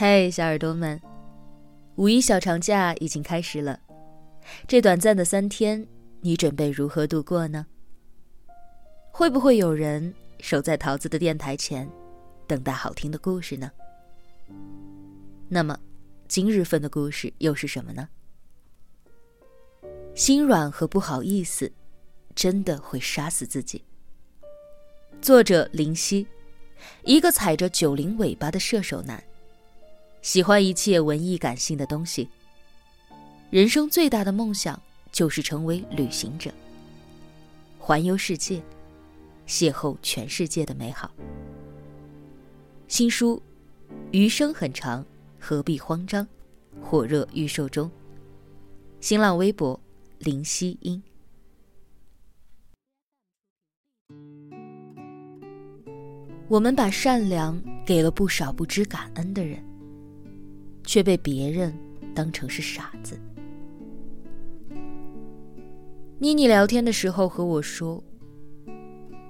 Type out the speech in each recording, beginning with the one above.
嘿，小耳朵们，五一小长假已经开始了，这短暂的三天，你准备如何度过呢？会不会有人守在桃子的电台前，等待好听的故事呢？那么，今日份的故事又是什么呢？心软和不好意思，真的会杀死自己。作者林夕，一个踩着九零尾巴的射手男。喜欢一切文艺感性的东西。人生最大的梦想就是成为旅行者，环游世界，邂逅全世界的美好。新书《余生很长，何必慌张》，火热预售中。新浪微博林夕音。我们把善良给了不少不知感恩的人。却被别人当成是傻子。妮妮聊天的时候和我说，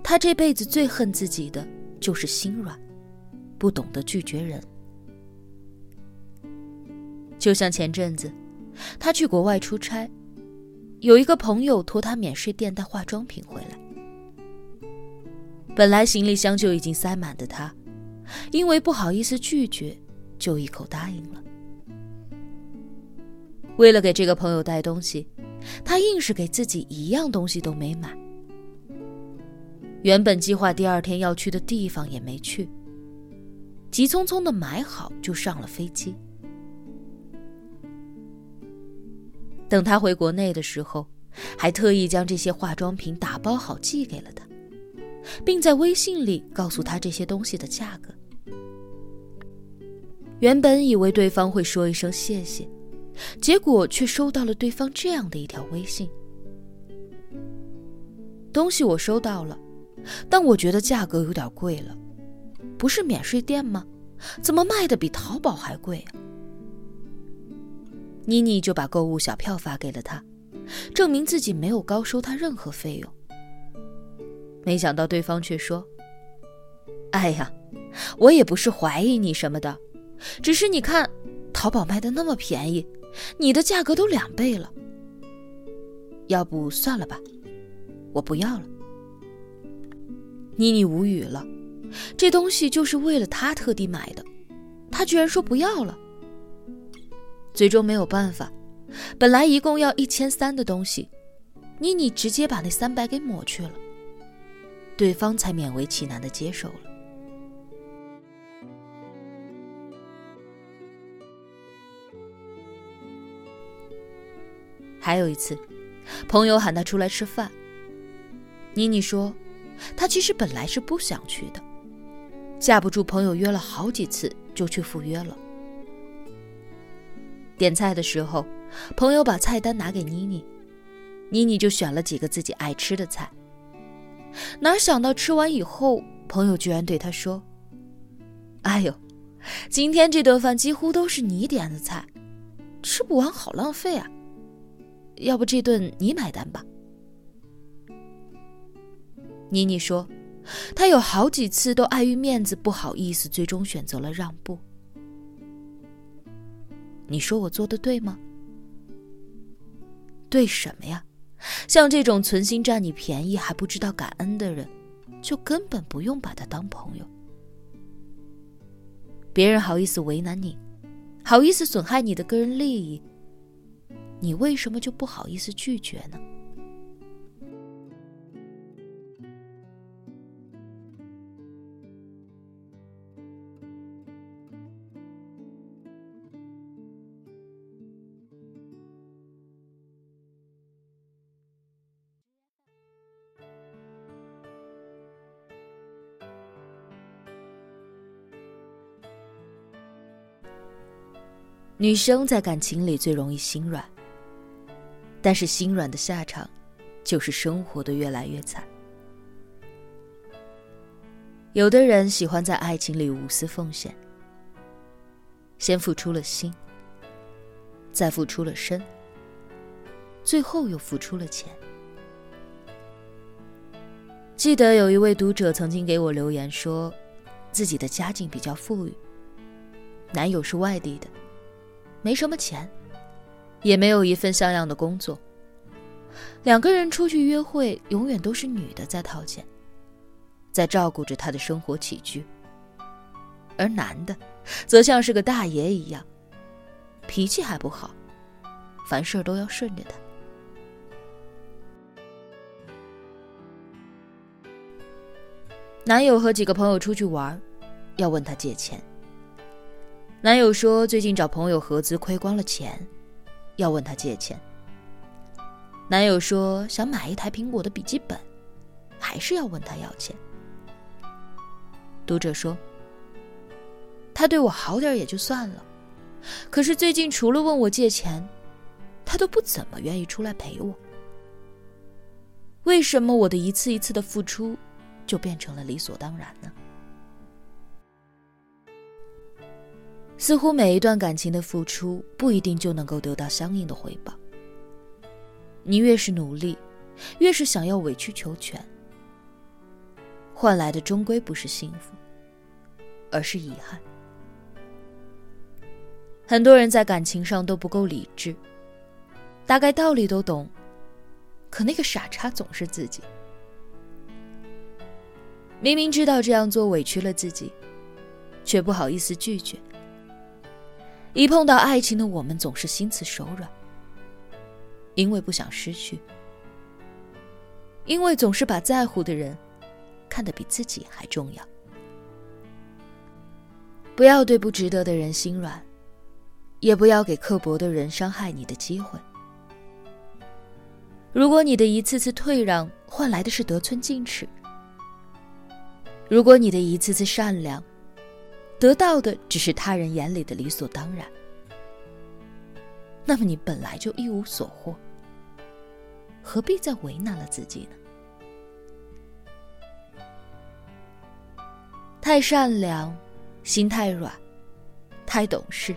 她这辈子最恨自己的就是心软，不懂得拒绝人。就像前阵子，她去国外出差，有一个朋友托她免税店带化妆品回来，本来行李箱就已经塞满的她，因为不好意思拒绝，就一口答应了。为了给这个朋友带东西，他硬是给自己一样东西都没买。原本计划第二天要去的地方也没去，急匆匆的买好就上了飞机。等他回国内的时候，还特意将这些化妆品打包好寄给了他，并在微信里告诉他这些东西的价格。原本以为对方会说一声谢谢。结果却收到了对方这样的一条微信：“东西我收到了，但我觉得价格有点贵了。不是免税店吗？怎么卖的比淘宝还贵？”妮妮就把购物小票发给了他，证明自己没有高收他任何费用。没想到对方却说：“哎呀，我也不是怀疑你什么的，只是你看，淘宝卖的那么便宜。”你的价格都两倍了，要不算了吧，我不要了。妮妮无语了，这东西就是为了他特地买的，他居然说不要了。最终没有办法，本来一共要一千三的东西，妮妮直接把那三百给抹去了，对方才勉为其难的接受了。还有一次，朋友喊她出来吃饭。妮妮说，她其实本来是不想去的，架不住朋友约了好几次，就去赴约了。点菜的时候，朋友把菜单拿给妮妮，妮妮就选了几个自己爱吃的菜。哪想到吃完以后，朋友居然对她说：“哎呦，今天这顿饭几乎都是你点的菜，吃不完好浪费啊！”要不这顿你买单吧？妮妮说，她有好几次都碍于面子不好意思，最终选择了让步。你说我做的对吗？对什么呀？像这种存心占你便宜还不知道感恩的人，就根本不用把他当朋友。别人好意思为难你，好意思损害你的个人利益。你为什么就不好意思拒绝呢？女生在感情里最容易心软。但是心软的下场，就是生活的越来越惨。有的人喜欢在爱情里无私奉献，先付出了心，再付出了身，最后又付出了钱。记得有一位读者曾经给我留言说，自己的家境比较富裕，男友是外地的，没什么钱，也没有一份像样的工作。两个人出去约会，永远都是女的在掏钱，在照顾着他的生活起居，而男的，则像是个大爷一样，脾气还不好，凡事都要顺着他。男友和几个朋友出去玩，要问他借钱。男友说最近找朋友合资亏光了钱，要问他借钱。男友说想买一台苹果的笔记本，还是要问他要钱。读者说，他对我好点也就算了，可是最近除了问我借钱，他都不怎么愿意出来陪我。为什么我的一次一次的付出，就变成了理所当然呢？似乎每一段感情的付出不一定就能够得到相应的回报。你越是努力，越是想要委曲求全，换来的终归不是幸福，而是遗憾。很多人在感情上都不够理智，大概道理都懂，可那个傻叉总是自己。明明知道这样做委屈了自己，却不好意思拒绝。一碰到爱情的我们，总是心慈手软，因为不想失去，因为总是把在乎的人看得比自己还重要。不要对不值得的人心软，也不要给刻薄的人伤害你的机会。如果你的一次次退让换来的是得寸进尺，如果你的一次次善良，得到的只是他人眼里的理所当然，那么你本来就一无所获，何必再为难了自己呢？太善良，心太软，太懂事，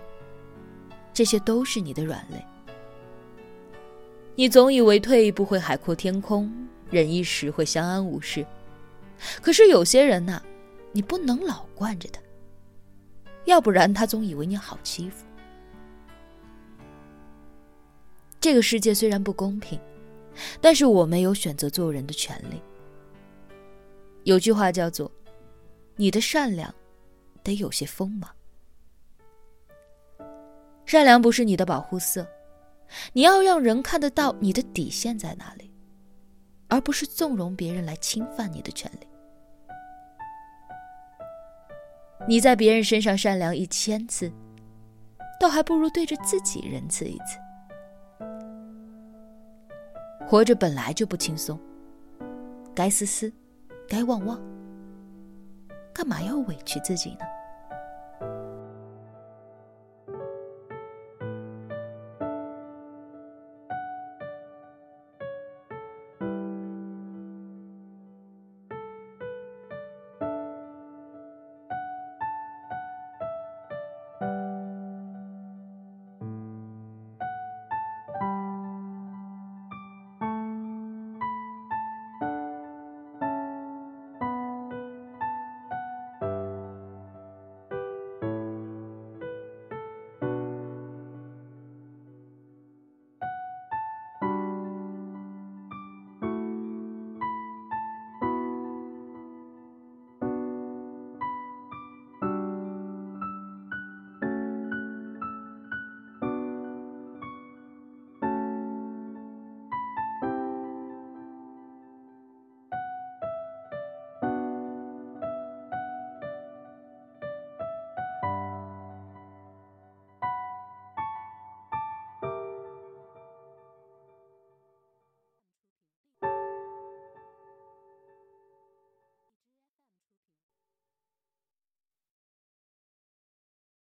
这些都是你的软肋。你总以为退一步会海阔天空，忍一时会相安无事，可是有些人呐，你不能老惯着他。要不然，他总以为你好欺负。这个世界虽然不公平，但是我们有选择做人的权利。有句话叫做：“你的善良，得有些锋芒。”善良不是你的保护色，你要让人看得到你的底线在哪里，而不是纵容别人来侵犯你的权利。你在别人身上善良一千次，倒还不如对着自己仁慈一次。活着本来就不轻松，该思思，该忘忘，干嘛要委屈自己呢？